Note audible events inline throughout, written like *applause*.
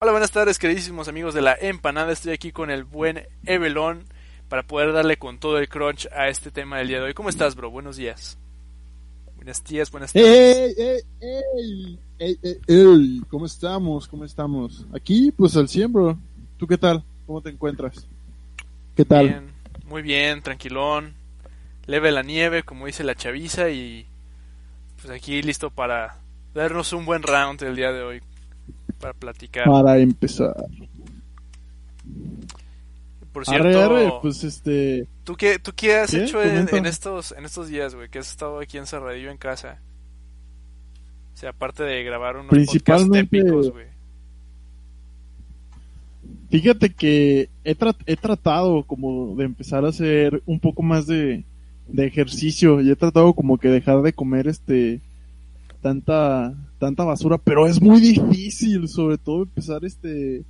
Hola, buenas tardes, queridísimos amigos de la empanada. Estoy aquí con el buen Evelón para poder darle con todo el crunch a este tema del día de hoy. ¿Cómo estás, bro? Buenos días. Buenas días, buenas tardes. ¡Ey, ey, ey! ¡Ey, ey, ey! ¿Cómo estamos? ¿Cómo estamos? Aquí, pues al 100, bro. ¿Tú qué tal? ¿Cómo te encuentras? ¿Qué tal? Bien, muy bien, tranquilón. Leve la nieve, como dice la chaviza, y pues aquí listo para darnos un buen round el día de hoy para platicar. Para empezar. Por cierto, arre, pues este... ¿tú qué, tú qué has ¿Qué? hecho en, estos en estos días, güey? Que has estado aquí encerradillo en casa. O sea, aparte de grabar unos podcasts épicos, güey. Fíjate que he, tra- he tratado como de empezar a hacer un poco más de, de ejercicio y he tratado como que dejar de comer este tanta tanta basura, pero es muy difícil, sobre todo empezar este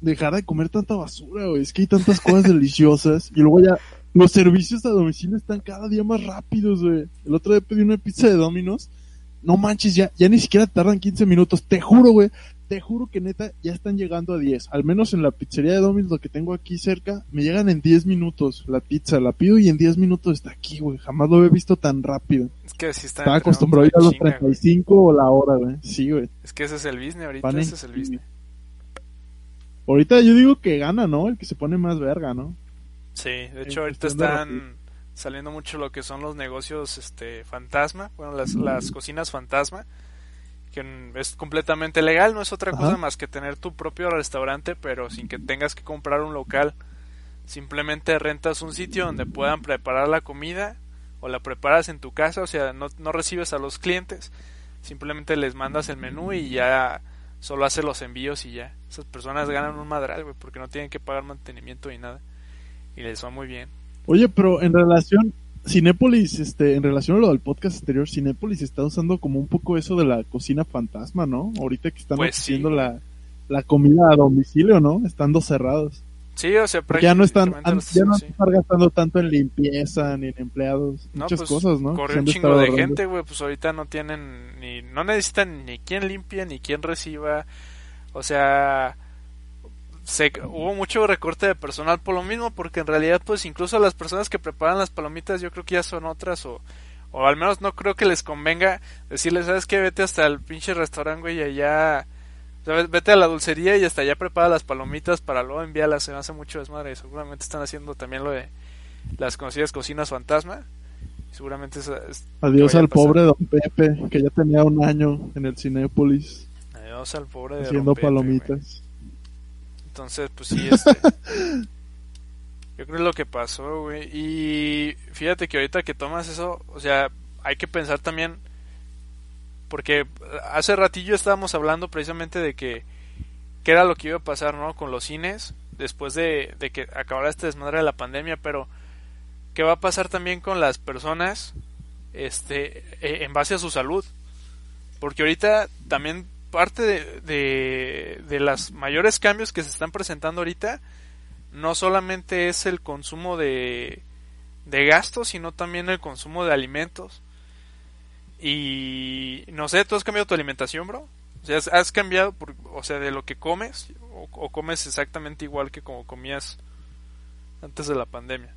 dejar de comer tanta basura, güey. Es que hay tantas cosas *laughs* deliciosas y luego ya los servicios a domicilio están cada día más rápidos, güey. El otro día pedí una pizza de Domino's. No manches, ya, ya ni siquiera tardan 15 minutos. Te juro, güey. Te juro que neta ya están llegando a 10. Al menos en la pizzería de Domino's, lo que tengo aquí cerca, me llegan en 10 minutos la pizza. La pido y en 10 minutos está aquí, güey. Jamás lo he visto tan rápido. Que sí Estaba acostumbrado a ir a una los chinga, güey. 35 o la hora, güey. Sí, güey. Es que ese es el business ahorita, Van en ese es el business. Ahorita yo digo que gana, ¿no? El que se pone más verga, ¿no? Sí, de En hecho ahorita están saliendo mucho lo que son los negocios este fantasma, bueno, las, las cocinas fantasma, que es completamente legal, no es otra Ajá. cosa más que tener tu propio restaurante, pero sin que tengas que comprar un local. Simplemente rentas un sitio donde puedan preparar la comida o la preparas en tu casa, o sea, no, no recibes a los clientes, simplemente les mandas el menú y ya solo hace los envíos y ya. Esas personas ganan un madral, güey, porque no tienen que pagar mantenimiento ni nada. Y les va muy bien. Oye, pero en relación, Cinépolis, este, en relación a lo del podcast anterior, Cinépolis está usando como un poco eso de la cocina fantasma, ¿no? Ahorita que están Pues sí. haciendo la, la comida a domicilio, ¿no? Estando cerrados. Sí, o sea, ya no están, ya no están están gastando tanto en limpieza ni en empleados, No, muchas pues, cosas, ¿no? Han un chingo de gente, güey, pues ahorita no tienen ni no necesitan ni quien limpie ni quien reciba. O sea, se hubo mucho recorte de personal por lo mismo porque en realidad pues incluso las personas que preparan las palomitas yo creo que ya son otras o o al menos no creo que les convenga decirles, ¿sabes qué? Vete hasta el pinche restaurante, güey, y allá o sea, vete a la dulcería y hasta allá prepara las palomitas para luego enviarlas, se me hace mucho desmadre. Seguramente están haciendo también lo de las conocidas cocinas fantasma. Seguramente es- Adiós al pobre Don Pepe, que ya tenía un año en el Cinépolis Adiós al pobre de haciendo Don Pepe, güey. palomitas. Entonces, pues sí, este. *laughs* yo creo que es lo que pasó, güey. Y fíjate que ahorita que tomas eso, o sea, hay que pensar también. Porque hace ratillo estábamos hablando precisamente de que. qué era lo que iba a pasar, ¿no? Con los cines. Después de, que acabara este desmadre de la pandemia, pero. ¿Qué va a pasar también con las personas? Este. eh, en base a su salud. Porque ahorita también parte de, de, de los mayores cambios que se están presentando ahorita no solamente es el consumo de, de gastos, sino también el consumo de alimentos. Y no sé, ¿tú has cambiado tu alimentación, bro? O sea, ¿has, cambiado, por, o sea, de lo que comes? O, ¿O comes exactamente igual que como comías antes de la pandemia?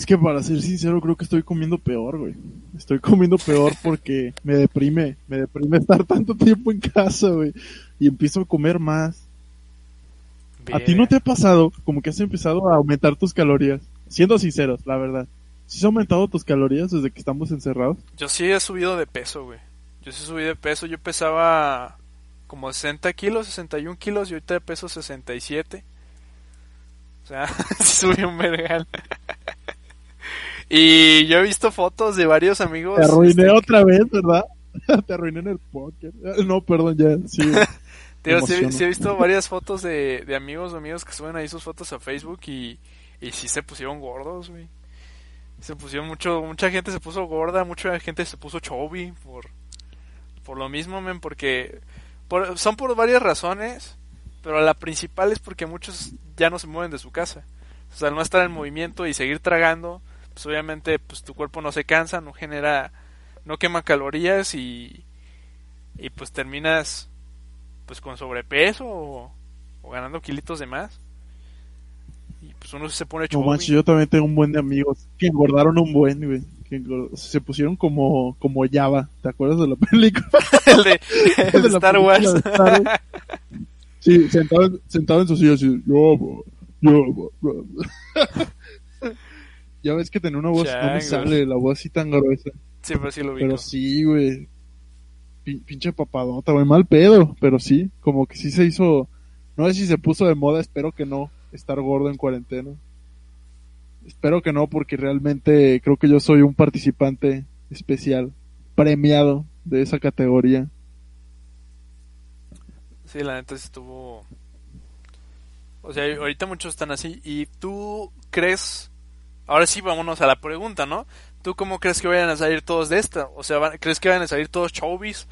Es que para ser sincero creo que estoy comiendo peor, güey. Estoy comiendo peor *laughs* porque me deprime, me deprime estar tanto tiempo en casa, güey. Y empiezo a comer más. ¿A ti no te ha pasado como que has empezado a aumentar tus calorías? Siendo sinceros, la verdad. ¿Sí has aumentado tus calorías desde que estamos encerrados? Yo sí he subido de peso, güey. Yo sí he subido de peso. Yo pesaba como 60 kilos, 61 kilos y ahorita peso 67. O sea, *laughs* subí un vergal. *laughs* y yo he visto fotos de varios amigos. Te arruiné este, otra vez, ¿verdad? *laughs* Te arruiné en el póker. Eh, No, perdón, ya, sí. Tío, sí, sí he visto varias fotos de, de amigos o amigos que suben ahí sus fotos a Facebook y, y sí se pusieron gordos, güey. Se pusieron mucho, mucha gente se puso gorda, mucha gente se puso chubby por, por lo mismo, men, porque por, son por varias razones, pero la principal es porque muchos ya no se mueven de su casa. O sea, al no estar en movimiento y seguir tragando, pues obviamente pues tu cuerpo no se cansa, no genera, no quema calorías y, y pues terminas pues con sobrepeso o, ganando kilitos de más. Y pues uno se pone No manches, yo también tengo un buen de amigos que engordaron un buen, güey. Que se pusieron como, como Java. ¿Te acuerdas de la *laughs* película? *laughs* el de, *laughs* el de Star Wars. sí, sentado, sentado en su silla así. Yo, yo, ya ves que tenía una voz, no me sale la voz así tan gruesa. Sí, pero sí lo vi. Pero sí, güey pinche papadota, güey, mal pedo, pero sí, como que sí se hizo, no sé si se puso de moda, espero que no, estar gordo en cuarentena. Espero que no, porque realmente creo que yo soy un participante especial, premiado de esa categoría. Sí, la neta estuvo... O sea, ahorita muchos están así. ¿Y tú crees... Ahora sí, vámonos a la pregunta, ¿no? ¿Tú cómo crees que vayan a salir todos de esta? O sea, ¿crees que vayan a salir todos chobis?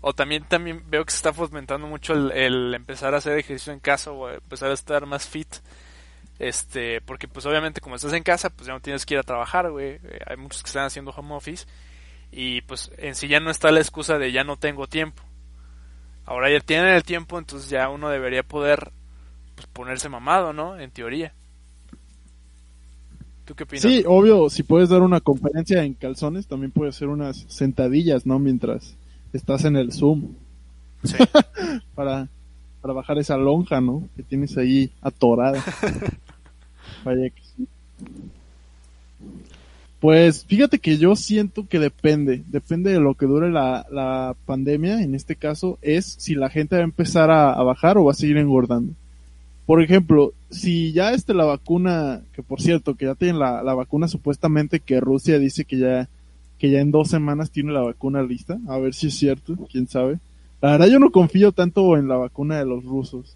O también, también veo que se está fomentando mucho el, empezar a hacer ejercicio en casa o empezar a estar más fit. Este, porque pues obviamente como estás en casa, pues ya no tienes que ir a trabajar, güey. Eh, hay muchos que están haciendo home office. Y pues en sí ya no está la excusa de ya no tengo tiempo. Ahora ya tienen el tiempo, entonces ya uno debería poder pues, ponerse mamado, ¿no? En teoría. Sí, obvio, si puedes dar una conferencia en calzones, también puedes hacer unas sentadillas, ¿no? Mientras estás en el Zoom. Sí. *laughs* para, para bajar esa lonja, ¿no? Que tienes ahí atorada. *laughs* Vaya que sí. Pues fíjate que yo siento que depende, depende de lo que dure la, la pandemia, en este caso, es si la gente va a empezar a bajar o va a seguir engordando por ejemplo, si ya este la vacuna, que por cierto, que ya tienen la, vacuna supuestamente que Rusia dice que ya, que ya en dos semanas tiene la vacuna lista, a ver si es cierto, quién sabe. La verdad yo no confío tanto en la vacuna de los rusos.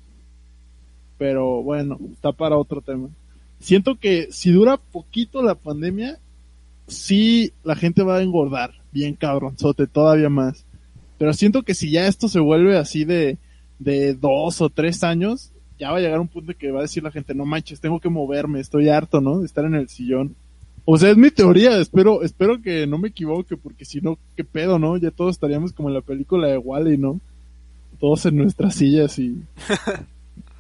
Pero bueno, está para otro tema. Siento que si dura poquito la pandemia, sí la gente va a engordar, bien cabronzote, todavía más. Pero siento que si ya esto se vuelve así de, de dos o tres años, ya va a llegar un punto que va a decir la gente, no manches, tengo que moverme, estoy harto, ¿no? De estar en el sillón. O sea, es mi teoría, espero, espero que no me equivoque, porque si no, qué pedo, ¿no? Ya todos estaríamos como en la película de Wally, ¿no? Todos en nuestras sillas *laughs* y,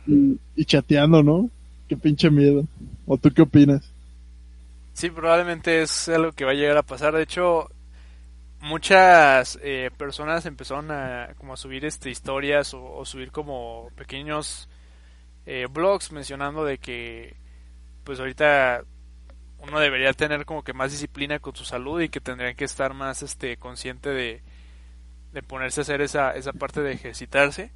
y, chateando, ¿no? Qué pinche miedo. ¿O tú qué opinas? Sí, probablemente es algo que va a llegar a pasar. De hecho, muchas eh, personas empezaron a como a subir este historias o subir como pequeños eh, blogs mencionando de que pues ahorita uno debería tener como que más disciplina con su salud y que tendría que estar más este consciente de, de ponerse a hacer esa, esa parte de ejercitarse.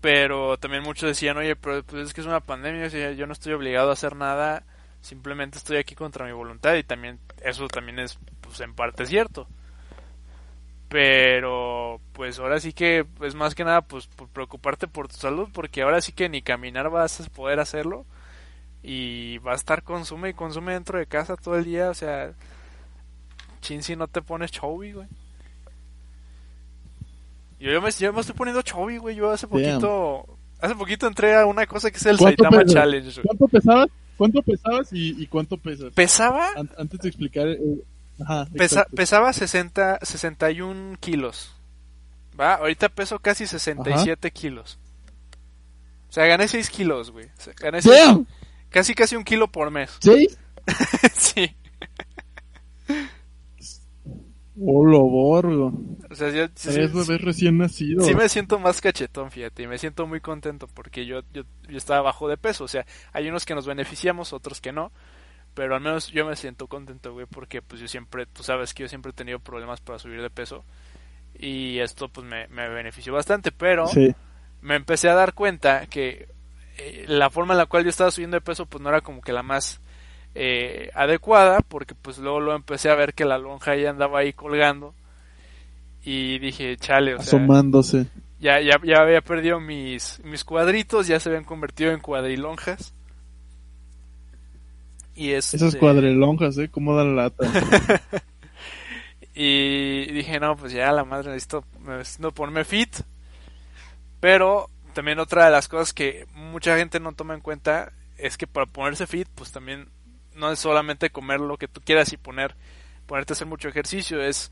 Pero también muchos decían oye pero pues es que es una pandemia yo no estoy obligado a hacer nada simplemente estoy aquí contra mi voluntad y también eso también es pues en parte cierto pero pues ahora sí que es más que nada pues por preocuparte por tu salud porque ahora sí que ni caminar vas a poder hacerlo y va a estar consume y consume dentro de casa todo el día o sea chin si no te pones chubby güey yo, me, yo me estoy poniendo chubby güey yo hace poquito hace poquito entré a una cosa que es el Saitama Challenge ¿cuánto pesabas? ¿cuánto pesabas y, cuánto pesas? pesaba antes de explicar eh, pesaba 60, 61 kilos. ¿Va? Ahorita peso casi 67 kilos. O sea, gané 6 kilos, güey. gané casi casi un kilo por mes. ¿Sí? *laughs* sí. Hola, borgo. O sea, yo, es bebé recién nacido. Sí me siento más cachetón, fíjate, y me siento muy contento porque yo, yo, yo estaba bajo de peso. O sea, hay unos que nos beneficiamos, otros que no. Pero al menos yo me siento contento, güey, porque pues yo siempre, tú sabes que yo siempre he tenido problemas para subir de peso. Y esto pues me, benefició bastante, pero me empecé a dar cuenta que eh, la forma en la cual yo estaba subiendo de peso pues no era como que la más eh, adecuada, porque pues luego lo empecé a ver que la lonja ya andaba ahí colgando. Y dije, chale, o sea... Asomándose. ya, ya, ya había perdido mis, mis cuadritos, ya se habían convertido en cuadrilonjas. Y este... Esas cuadrilonjas, ¿eh? ¿Cómo dan la lata? *laughs* y dije, no, pues ya la madre necesito, necesito ponerme fit. Pero también otra de las cosas que mucha gente no toma en cuenta es que para ponerse fit, pues también no es solamente comer lo que tú quieras y poner, ponerte a hacer mucho ejercicio, es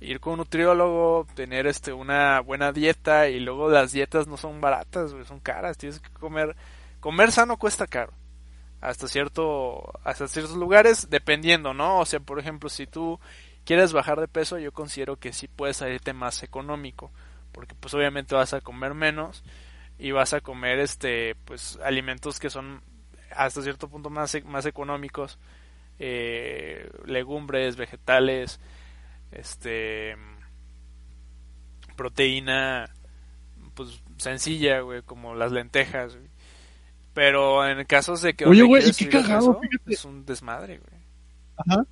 ir con un nutriólogo, tener este una buena dieta y luego las dietas no son baratas, son caras, tienes que comer comer sano cuesta caro. Hasta cierto hasta ciertos lugares dependiendo, ¿no? O sea, por ejemplo, si tú quieres bajar de peso, yo considero que sí puedes salirte más económico, porque pues obviamente vas a comer menos y vas a comer este pues alimentos que son hasta cierto punto más, más económicos, eh, legumbres, vegetales, este proteína pues sencilla, güey, como las lentejas, Pero en casos de que Oye, güey, y qué cagado, es un desmadre, güey. Ajá.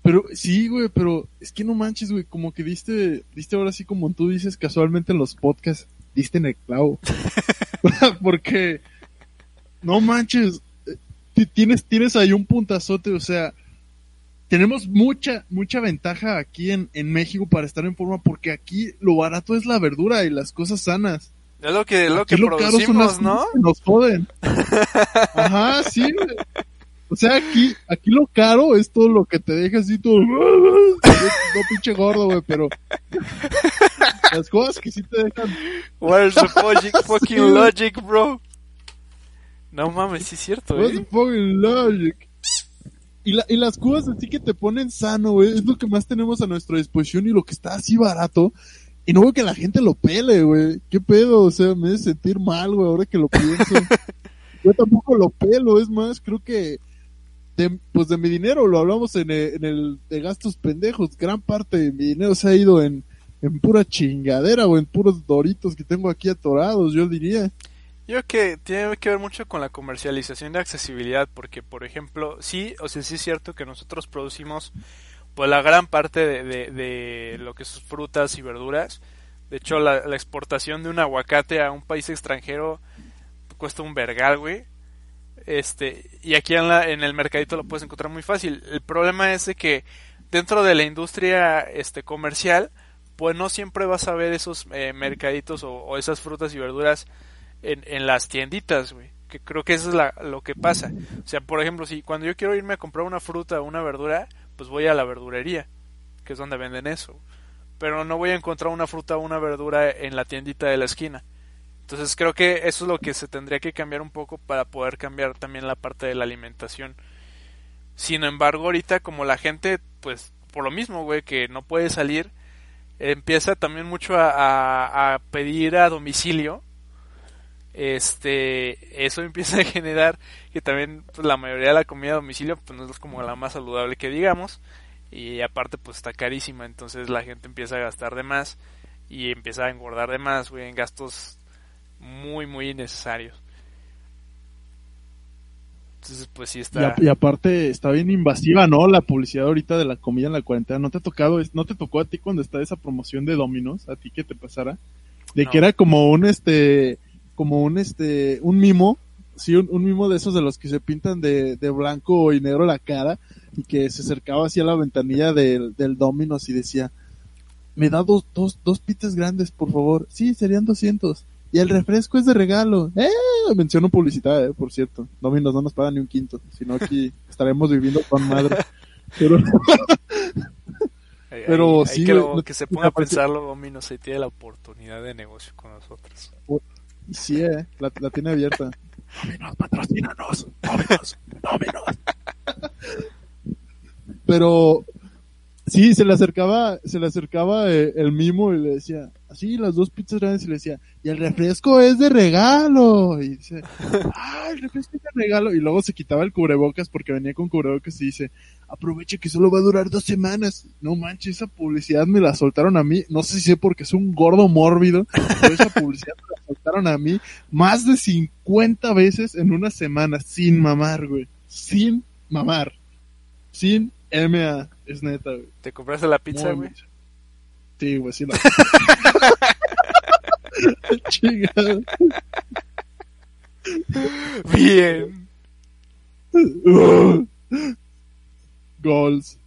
Pero sí, güey, pero es que no manches, güey, como que diste diste ahora sí como tú dices casualmente en los podcasts, diste en el clavo. *laughs* Porque no manches, eh, tienes tienes ahí un puntazote, o sea, tenemos mucha, mucha ventaja aquí en, en México para estar en forma porque aquí lo barato es la verdura y las cosas sanas. Es lo que, lo que producimos, ¿no? nos joden. *laughs* Ajá, sí. O sea, aquí, aquí lo caro es todo lo que te deja así todo. *laughs* No pinche gordo, güey, pero. Las cosas que sí te dejan. Where's the *laughs* fucking logic, bro? No mames, sí es cierto, Where's the fucking logic? Y, la, y las cosas así que te ponen sano, güey, es lo que más tenemos a nuestra disposición y lo que está así barato. Y no veo que la gente lo pele, güey. ¿Qué pedo? O sea, me hace sentir mal, güey, ahora que lo pienso. *laughs* Yo tampoco lo pelo, es más, creo que de, pues de mi dinero, lo hablamos en el, en el de gastos pendejos, gran parte de mi dinero se ha ido en, en pura chingadera o en puros doritos que tengo aquí atorados, yo diría. Yo creo que tiene que ver mucho con la comercialización de accesibilidad, porque por ejemplo, sí, o sea, sí es cierto que nosotros producimos pues la gran parte de, de, lo que son frutas y verduras. De hecho, la, exportación de un aguacate a un país extranjero cuesta un vergal, güey. Este, y aquí en, la, en el mercadito lo puedes encontrar muy fácil. El problema es de que dentro de la industria este, comercial, pues no siempre vas a ver esos eh, mercaditos o, esas frutas y verduras en, en las tienditas, güey. Que creo que eso es la, lo que pasa. O sea, por ejemplo, si cuando yo quiero irme a comprar una fruta o una verdura, pues voy a la verdurería, que es donde venden eso. Pero no voy a encontrar una fruta o una verdura en la tiendita de la esquina. Entonces creo que eso es lo que se tendría que cambiar un poco para poder cambiar también la parte de la alimentación. Sin embargo, ahorita como la gente, pues por lo mismo, güey, que no puede salir, empieza también mucho a, pedir a domicilio este eso *laughs* empieza a generar que también pues, la mayoría de la comida a domicilio pues no es como la más saludable que digamos y aparte pues está carísima entonces la gente empieza a gastar de más y empieza a engordar de más güey, en gastos muy muy innecesarios. Entonces pues sí está. Y, aparte está bien invasiva no la publicidad ahorita de la comida en la cuarentena. No te ha tocado no te tocó a ti cuando está esa promoción de Dominos a ti que te pasara de que era como un este como un este, un mimo, sí, un, mimo de esos de los que se pintan de, de, blanco y negro la cara y que se acercaba así a la ventanilla del, del Dominos y decía, me da dos, dos, dos pizzas grandes, por favor. Sí, serían 200. Y el refresco es de regalo. ¡Eh! Menciono publicidad, eh, por cierto. Dominos no nos pagan ni un quinto, sino aquí *laughs* estaremos viviendo con madre. *laughs* Pero, pero sí. que, que, se ponga a pensarlo, Dominos, ahí tiene la oportunidad de negocio con nosotros. Sí, eh, la, tiene abierta. *laughs* Nómenos, patrocínanos. Nómenos, nómenos. Pero sí, se le acercaba, se le acercaba eh, el mimo y le decía, así las dos pizzas grandes y le decía, y el refresco es de regalo. Y dice, *laughs* ah, el refresco es de regalo. Y luego se quitaba el cubrebocas porque venía con cubrebocas y dice, aproveche que solo va a durar dos semanas. No manches, esa publicidad me la soltaron a mí. No sé si sé porque es un gordo mórbido, pero esa publicidad me la soltaron a mí más de 50 veces en una semana, sin mamar, güey. Sin mamar. Sin MA, es neta, güey. ¿Te compraste la pizza, güey? Sí, güey, sí la. *laughs* Bien. Goals.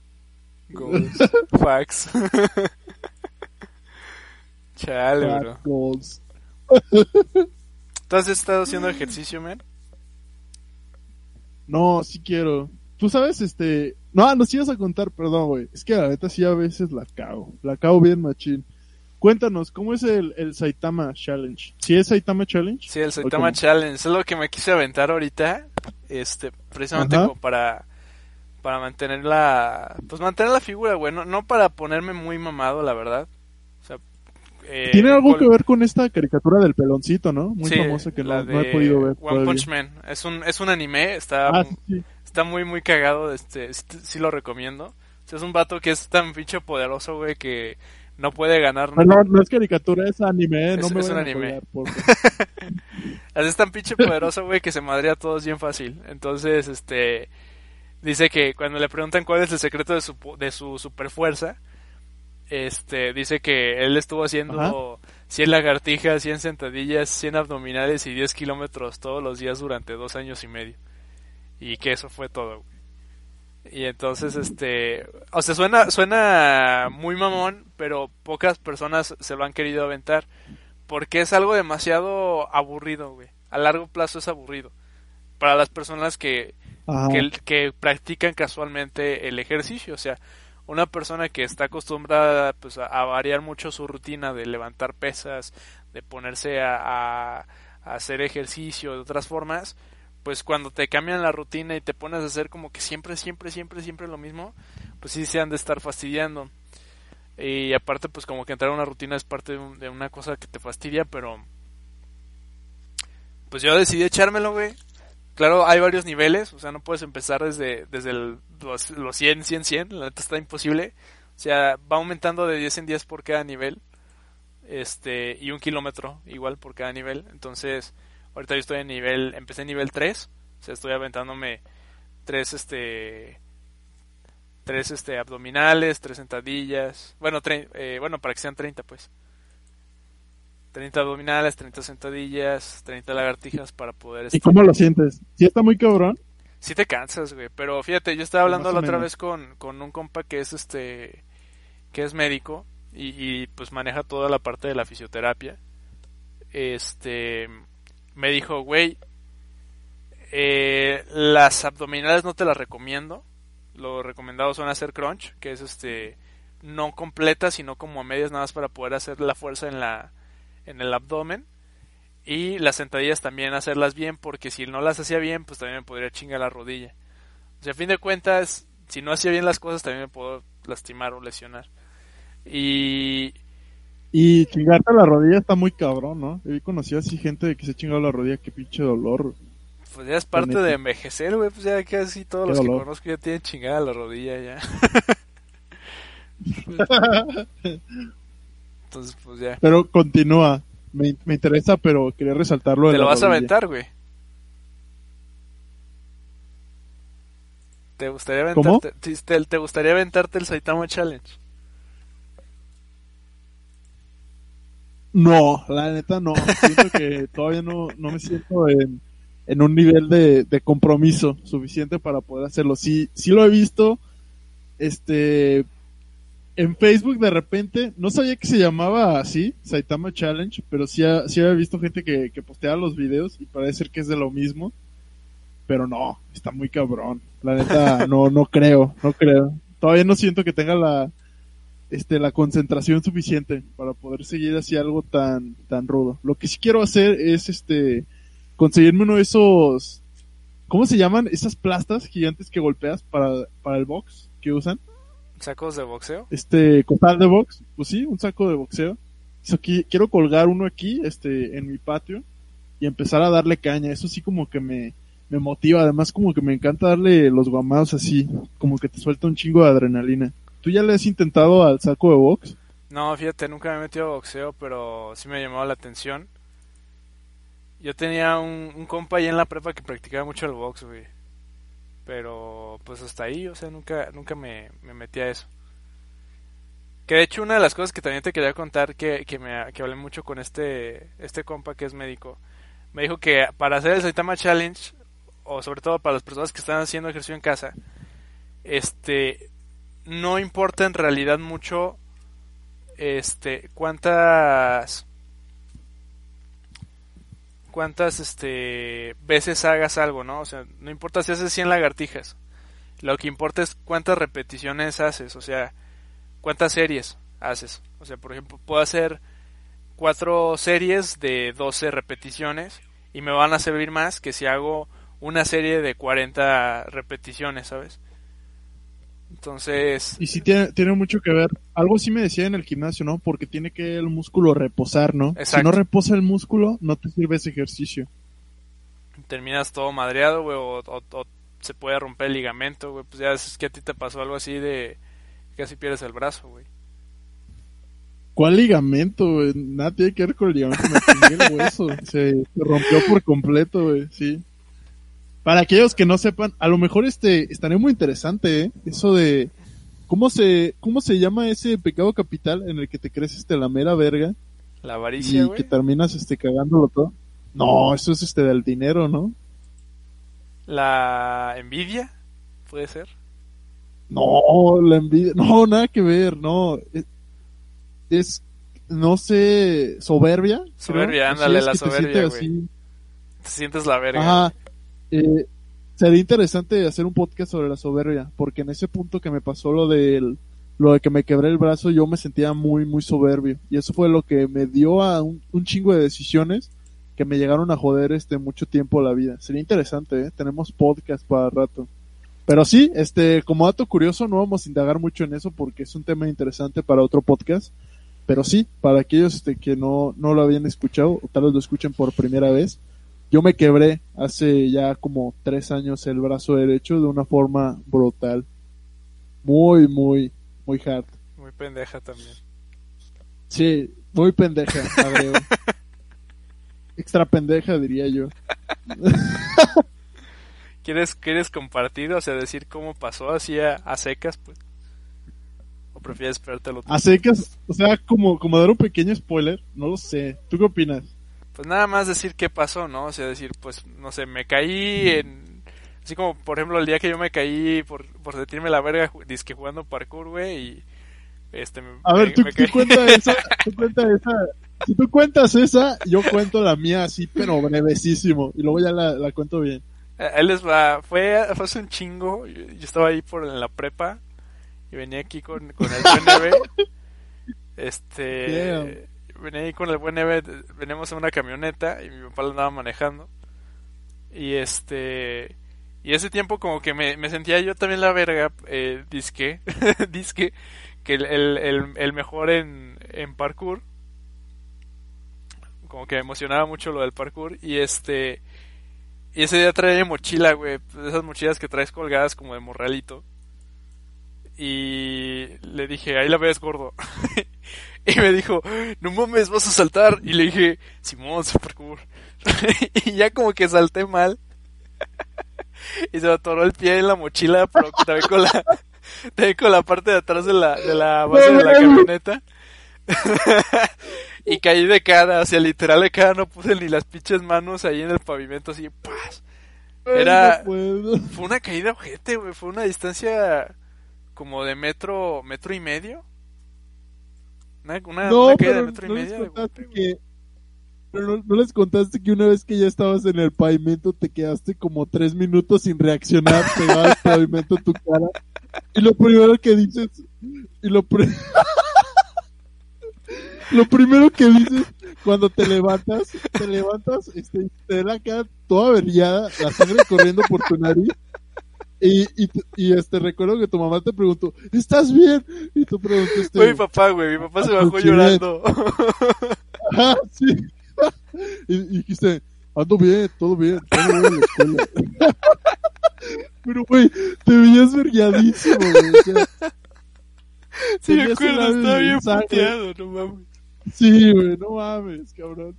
Goals. Facts. Chale, bro. Goals. ¿Tú has estado haciendo ejercicio, man? No, sí quiero. Tú sabes, este... No, nos ibas a contar, perdón, güey. Es que la neta sí a veces la cago. La cago bien machín. Cuéntanos, ¿cómo es el, el Saitama Challenge? ¿Sí es Saitama Challenge? Sí, el ¿O Saitama? Challenge. Es lo que me quise aventar ahorita. Este, precisamente Ajá. como para, para mantener la, pues mantener la figura, güey. No, no para ponerme muy mamado, la verdad. O sea, eh, Tiene algo que ver con esta caricatura del peloncito, ¿no? Muy sí, famosa que la no, no he podido ver. One todavía. Punch Man. Es un, es un anime, está, Ah, sí, está muy, muy cagado. Este, sí, sí lo recomiendo. O sea, es un vato que es tan pinche poderoso, güey, que no puede ganar. Ah, no, no es caricatura, es anime, ¿eh? no Es- me es un anime. *laughs* Así es tan pinche poderoso, güey, que se madrea a todos bien fácil. Entonces, este. Dice que cuando le preguntan cuál es el secreto de su, de su super fuerza, este, dice que él estuvo haciendo Ajá. 100 lagartijas, 100 sentadillas, 100 abdominales y 10 kilómetros todos los días durante dos años y medio. Y que eso fue todo, güey. Y entonces, este, o sea, suena, suena muy mamón, pero pocas personas se lo han querido aventar. Porque es algo demasiado aburrido, güey. A largo plazo es aburrido. Para las personas que, que, que practican casualmente el ejercicio. O sea, una persona que está acostumbrada pues, a, a variar mucho su rutina de levantar pesas, de ponerse a, a- a hacer ejercicio de otras formas, pues cuando te cambian la rutina y te pones a hacer como que siempre, siempre, siempre, siempre lo mismo, pues sí se han de estar fastidiando. Y aparte, pues como que entrar a una rutina es parte de, un- de una cosa que te fastidia, pero... Pues yo decidí echármelo, güey. Claro, hay varios niveles, o sea, no puedes empezar desde, desde los, los 100, 100, 100, la neta está imposible. O sea, va aumentando de 10 en 10 por cada nivel. Este, y un kilómetro igual por cada nivel. Entonces, ahorita yo estoy en nivel, empecé en nivel 3, o sea, estoy aventándome tres, este, tres, este, abdominales, tres sentadillas, bueno, tre- eh, bueno, para que sean 30, pues. 30 abdominales, 30 sentadillas, 30 lagartijas para poder... ¿Y este, cómo lo sientes? ¿Sí está muy cabrón? Sí te cansas, güey, pero fíjate, yo estaba hablando la otra menos. vez con, con un compa que es este que es médico y, y, pues maneja toda la parte de la fisioterapia. Este me dijo, güey, eh, las abdominales no te las recomiendo. Lo recomendado son hacer crunch, que es este no completa, sino como a medias nada más para poder hacer la fuerza en la en el abdomen. Y las sentadillas también hacerlas bien, porque si no las hacía bien, pues también me podría chingar la rodilla. O sea, a fin de cuentas, si no hacía bien las cosas, también me puedo lastimar o lesionar. Y Y chingarte la rodilla está muy cabrón, ¿no? He conocido así gente que se ha chingado la rodilla, qué pinche dolor. pues ya es parte de envejecer, güey. Pues ya casi todos Qué los que conozco ya tienen chingada la rodilla ya. *laughs* Entonces, pues ya. Pero continúa. Me, me interesa, pero quería resaltarlo de Te lo vas a aventar, güey. ¿Te gustaría ¿Cómo? aventarte, sí, te, te gustaría aventarte el Saitama Challenge? No, la neta no. Siento que *laughs* todavía no, no me siento en, en un nivel de, de compromiso suficiente para poder hacerlo. Sí, sí lo he visto. Este. En Facebook de repente, no sabía que se llamaba así, Saitama Challenge, pero sí, ha- sí había visto gente que, que postea los videos y parece ser que es de lo mismo. Pero no, está muy cabrón. La neta, no, no creo, no creo. Todavía no siento que tenga la, este, la concentración suficiente para poder seguir así algo tan, tan rudo. Lo que sí quiero hacer es, este, conseguirme uno de esos, ¿cómo se llaman? Esas plastas gigantes que golpeas para, para el box que usan. ¿Sacos de boxeo? Este, costal de box, pues sí, un saco de boxeo. Eso aquí, quiero colgar uno aquí, este, en mi patio y empezar a darle caña. Eso sí como que me, me motiva. Además como que me encanta darle los guamados así, como que te suelta un chingo de adrenalina. ¿Tú ya le has intentado al saco de box? No, fíjate, nunca me he metido a boxeo, pero sí me llamaba la atención. Yo tenía un, compa ahí en la prepa que practicaba mucho el box, güey. Pero pues hasta ahí, o sea, nunca, nunca me, me metí a eso. Que de hecho una de las cosas que también te quería contar que, que, me, que hablé mucho con este, este compa que es médico, me dijo que para hacer el Saitama Challenge, o sobre todo para las personas que están haciendo ejercicio en casa, este, no importa en realidad mucho, este, cuántas, cuántas, este, veces hagas algo, ¿no? O sea, no importa si haces 100 lagartijas, lo que importa es cuántas repeticiones haces, o sea, cuántas series haces. O sea, por ejemplo, puedo hacer cuatro series de 12 repeticiones y me van a servir más que si hago una serie de 40 repeticiones, ¿sabes? Entonces... Y sí tiene, tiene mucho que ver. Algo sí me decía en el gimnasio, ¿no? Porque tiene que el músculo reposar, ¿no? Si no reposa el músculo, no te sirve ese ejercicio. Terminas todo madreado, güey, o, o, se puede romper el ligamento, güey. Pues ya es que a ti te pasó algo así de casi pierdes el brazo, güey. ¿Cuál ligamento, güey? Nada tiene que ver con el ligamento, me *laughs* el hueso. Se, rompió por completo, güey, sí. Para aquellos que no sepan, a lo mejor este estaría muy interesante, ¿eh? Eso de cómo se cómo se llama ese pecado capital en el que te crees este la mera verga. La avaricia, y que terminas este cagándolo todo. No, eso es este del dinero, ¿no? La envidia, puede ser. No, la envidia, no, nada que ver, no. Es, no sé, soberbia. Soberbia, ándale, la soberbia, güey. Te sientes la verga. Ajá. Eh, sería interesante hacer un podcast sobre la soberbia, porque en ese punto que me pasó lo lo de que me quebré el brazo, yo me sentía muy, muy soberbio. Y eso fue lo que me dio a un, chingo de decisiones que me llegaron a joder este mucho tiempo la vida. Sería interesante, ¿eh? Tenemos podcast para rato. Pero sí, este, como dato curioso, no vamos a indagar mucho en eso porque es un tema interesante para otro podcast. Pero sí, para aquellos este, que no, no lo habían escuchado, o tal vez lo escuchen por primera vez, yo me quebré hace ya como tres años el brazo derecho de una forma brutal. Muy, muy, muy hard. Muy pendeja también. Sí, muy pendeja, *laughs* Extra pendeja, diría yo. *laughs* ¿Quieres, ¿Quieres compartir, o sea, decir cómo pasó así a, secas, pues? ¿O prefieres esperártelo A secas, o sea, como, como dar un pequeño spoiler, no lo sé. ¿Tú qué opinas? Pues nada más decir qué pasó, ¿no? O sea, decir, pues, no sé, me caí en... Así como, por ejemplo, el día que yo me caí por, por sentirme la verga disque jugando parkour, güey, y... Este, a ver, tú, cuentas *laughs* esa, tú cuentas esa, si tú cuentas esa, yo cuento la mía así, pero brevesísimo, y luego ya la, la cuento bien. Él les va, fue, fue hace un chingo, yo, estaba ahí por la prepa y venía aquí con, con el buen *laughs* Este, venía ahí con el buen Neve, venimos en una camioneta y mi papá la andaba manejando. Y este, y ese tiempo como que me, sentía yo también la verga, eh, disque, *laughs* disque, que el, el, el, mejor en, en parkour. Como que me emocionaba mucho lo del parkour y este y ese día traía mochila, güey. Esas mochilas que traes colgadas como de morralito. Y le dije, ahí la ves, gordo. *laughs* y me dijo, no mames, vas a saltar. Y le dije, Simón, super cool. *laughs* y ya como que salté mal. *laughs* y se me atoró el pie en la mochila, pero también con la, *laughs* también con la parte de atrás de la, de la base de la camioneta. y caí de cara, o sea, literal de cara no puse ni las pinches manos ahí en el pavimento, así, ¡paz! Era, fue una caída ojete, güey, fue una distancia como de metro, metro y medio. Una, no, caída de metro y medio. pero no, les contaste que una vez que ya estabas en el pavimento te quedaste como tres minutos sin reaccionar, *laughs* pegado al pavimento tu cara. Y lo primero que dices, y lo primero *laughs* lo primero que dices cuando te levantas, te levantas, este, te da la cara toda averiada, la sangre corriendo por tu nariz. Y, y, y, este recuerdo que tu mamá te preguntó, ¿estás bien? Y tú preguntaste. Fue mi papá, güey, mi papá se bajó llorando. *laughs* Ah, sí. *laughs* Y, dijiste, ando bien, todo bien, todo bien en la escuela. *laughs* Pero, güey, te veías verguiadísimo, güey. sí, me acuerdo, estaba bien puteado, no mames. Sí, güey, no mames, cabrón.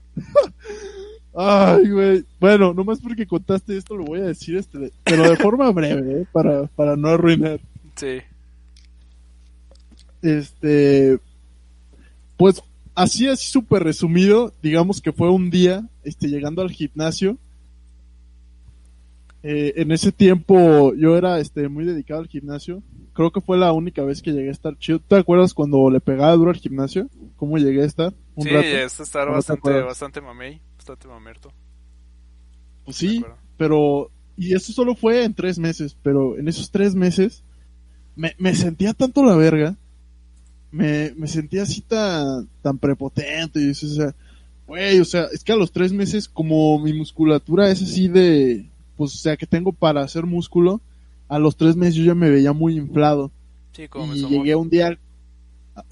Ay, güey. Bueno, nomás porque contaste esto lo voy a decir, este, pero de forma breve, ¿eh? para, para no arruinar. Sí. este, pues así así súper resumido, digamos que fue un día, este, llegando al gimnasio. Eh, en ese tiempo yo era este muy dedicado al gimnasio. Creo que fue la única vez que llegué a estar chido. ¿Te acuerdas cuando le pegaba duro al gimnasio? ¿Cómo llegué a estar? Un sí, rato? estar bastante, bastante mamey, bastante mamerto. Pues sí, pero y eso solo fue en tres meses, pero en esos tres meses me, me sentía tanto la verga, me, me sentía así tan, tan prepotente y eso, o sea, güey, o sea, es que a los tres meses como mi musculatura es así de, pues o sea, que tengo para hacer músculo, a los tres meses yo ya me veía muy inflado. Sí, como y mesomorfo. llegué un día,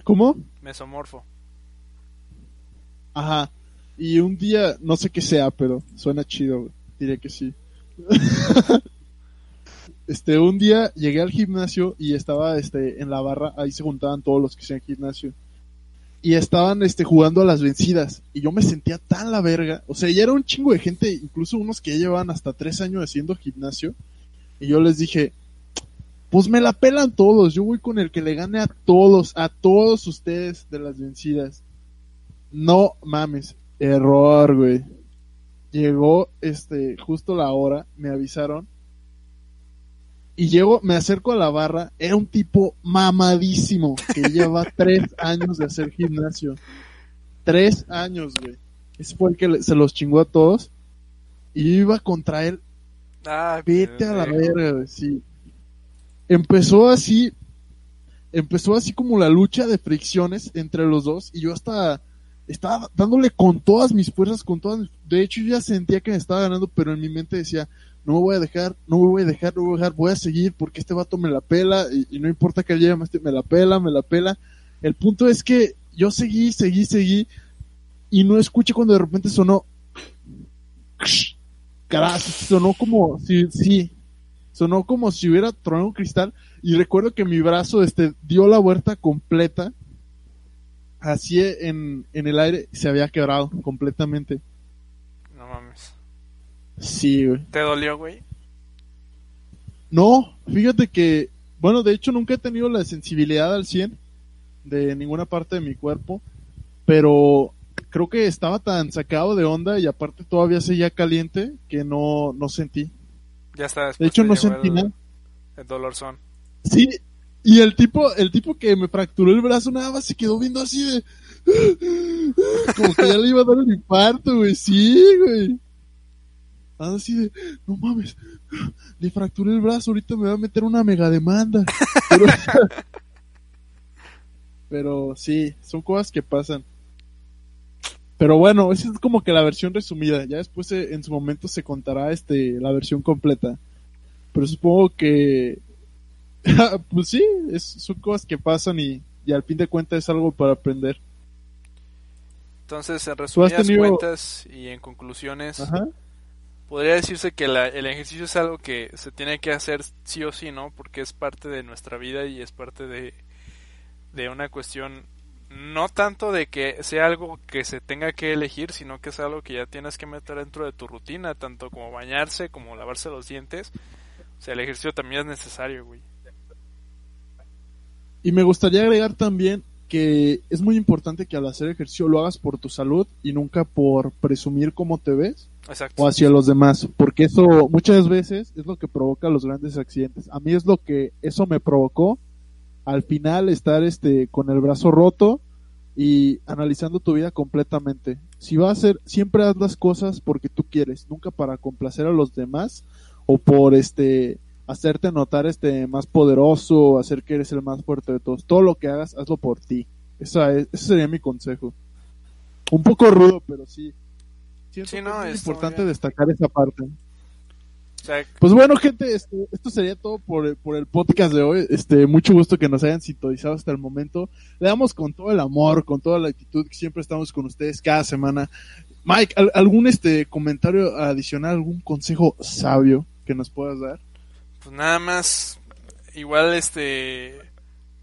¿cómo? Mesomorfo. Ajá. Y un día, no sé qué sea, pero suena chido, güey. diré que sí. *laughs* este, un día llegué al gimnasio y estaba este, en la barra, ahí se juntaban todos los que hacían gimnasio. Y estaban este, jugando a las vencidas. Y yo me sentía tan la verga. O sea, ya era un chingo de gente, incluso unos que ya llevaban hasta tres años haciendo gimnasio. Y yo les dije, pues me la pelan todos. Yo voy con el que le gane a todos, a todos ustedes de las vencidas. No mames, error, güey. Llegó, este, justo la hora, me avisaron. Y llego, me acerco a la barra, era un tipo mamadísimo, que *laughs* lleva tres años de hacer gimnasio. Tres años, güey. Ese fue el que se los chingó a todos. Y yo iba contra él, Ah, vete a la verga, güey, sí. Empezó así, empezó así como la lucha de fricciones entre los dos, y yo hasta estaba dándole con todas mis fuerzas, con todas de hecho yo ya sentía que me estaba ganando, pero en mi mente decía, no me voy a dejar, no me voy a dejar, no me voy a dejar, voy a seguir porque este vato me la pela, y, no importa que llegue más, este me la pela, me la pela. El punto es que yo seguí, seguí, seguí, y no escuché cuando de repente sonó, carajo, sonó como, sí, sí, sonó como si hubiera tronado un cristal, y recuerdo que mi brazo, este, dio la vuelta completa, así en, en el aire, se había quebrado completamente. No mames. Sí, güey. ¿Te dolió, güey? No, fíjate que, bueno, de hecho nunca he tenido la sensibilidad al 100 de ninguna parte de mi cuerpo, pero creo que estaba tan sacado de onda y aparte todavía seguía caliente que no, no sentí. Ya está. De hecho no sentí el, nada. el dolor son. Sí, y el tipo, el tipo que me fracturó el brazo nada más se quedó viendo así de... *gasps* Como que ya le iba a dar el infarto, güey, sí, güey. Así de, no mames, le fracturé el brazo, ahorita me va a meter una mega demanda. Pero, *laughs* pero sí, son cosas que pasan. Pero bueno, esa es como que la versión resumida. Ya después eh, en su momento se contará este la versión completa. Pero supongo que *laughs* pues sí, es, son cosas que pasan y, y al fin de cuentas es algo para aprender. Entonces, en ¿Tú has resumidas tenido- cuentas y en conclusiones, Ajá. podría decirse que la- el ejercicio es algo que se tiene que hacer sí o sí, ¿no? Porque es parte de nuestra vida y es parte de, de una cuestión, no tanto de que sea algo que se tenga que elegir, sino que es algo que ya tienes que meter dentro de tu rutina, tanto como bañarse, como lavarse los dientes. O sea, el ejercicio también es necesario, güey. Y me gustaría agregar también que es muy importante que al hacer ejercicio lo hagas por tu salud y nunca por presumir cómo te ves Exacto. o hacia los demás, porque eso muchas veces es lo que provoca los grandes accidentes. A mí es lo que eso me provocó al final estar este con el brazo roto y analizando tu vida completamente. Si vas a hacer, siempre haz las cosas porque tú quieres, nunca para complacer a los demás o por este hacerte notar este más poderoso, hacer que eres el más fuerte de todos. Todo lo que hagas, hazlo por ti. Esa es, ese sería mi consejo. Un poco rudo, pero sí. Siento Sí, que no, es está muy importante destacar esa parte. O sea, Pues bueno, gente, este, esto sería todo por, el- por el podcast de hoy. Este, mucho gusto que nos hayan sintonizado hasta el momento. Le damos con todo el amor, con toda la actitud que siempre estamos con ustedes cada semana. Mike, ¿al- ¿algún este comentario adicional, algún consejo sabio que nos puedas dar? Pues nada más igual este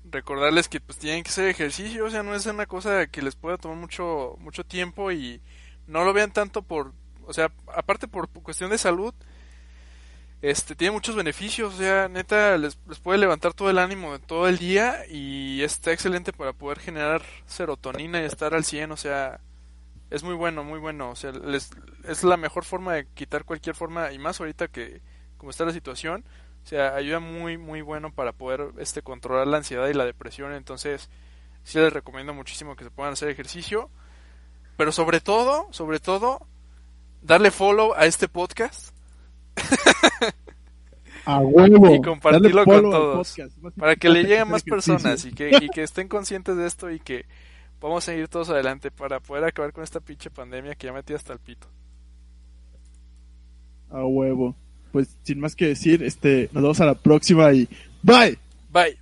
recordarles que pues tienen que hacer ejercicio o sea no es una cosa que les pueda tomar mucho mucho tiempo y no lo vean tanto por o sea aparte por cuestión de salud este tiene muchos beneficios, o sea, neta les, les puede levantar todo el ánimo de todo el día y está excelente para poder generar serotonina y estar al 100, o sea, es muy bueno, muy bueno, o sea, les, es la mejor forma de quitar cualquier forma y más ahorita que como está la situación, o sea, ayuda muy muy bueno para poder este controlar la ansiedad y la depresión, entonces sí les recomiendo muchísimo que se puedan hacer ejercicio, pero sobre todo, sobre todo darle follow a este podcast A huevo. *laughs* y compartirlo con todos para que le lleguen más personas y que, y que estén conscientes de esto y que podamos seguir todos adelante para poder acabar con esta pinche pandemia que ya metí hasta el pito. A huevo. Pues sin más que decir, este, nos vemos a la próxima y bye. Bye.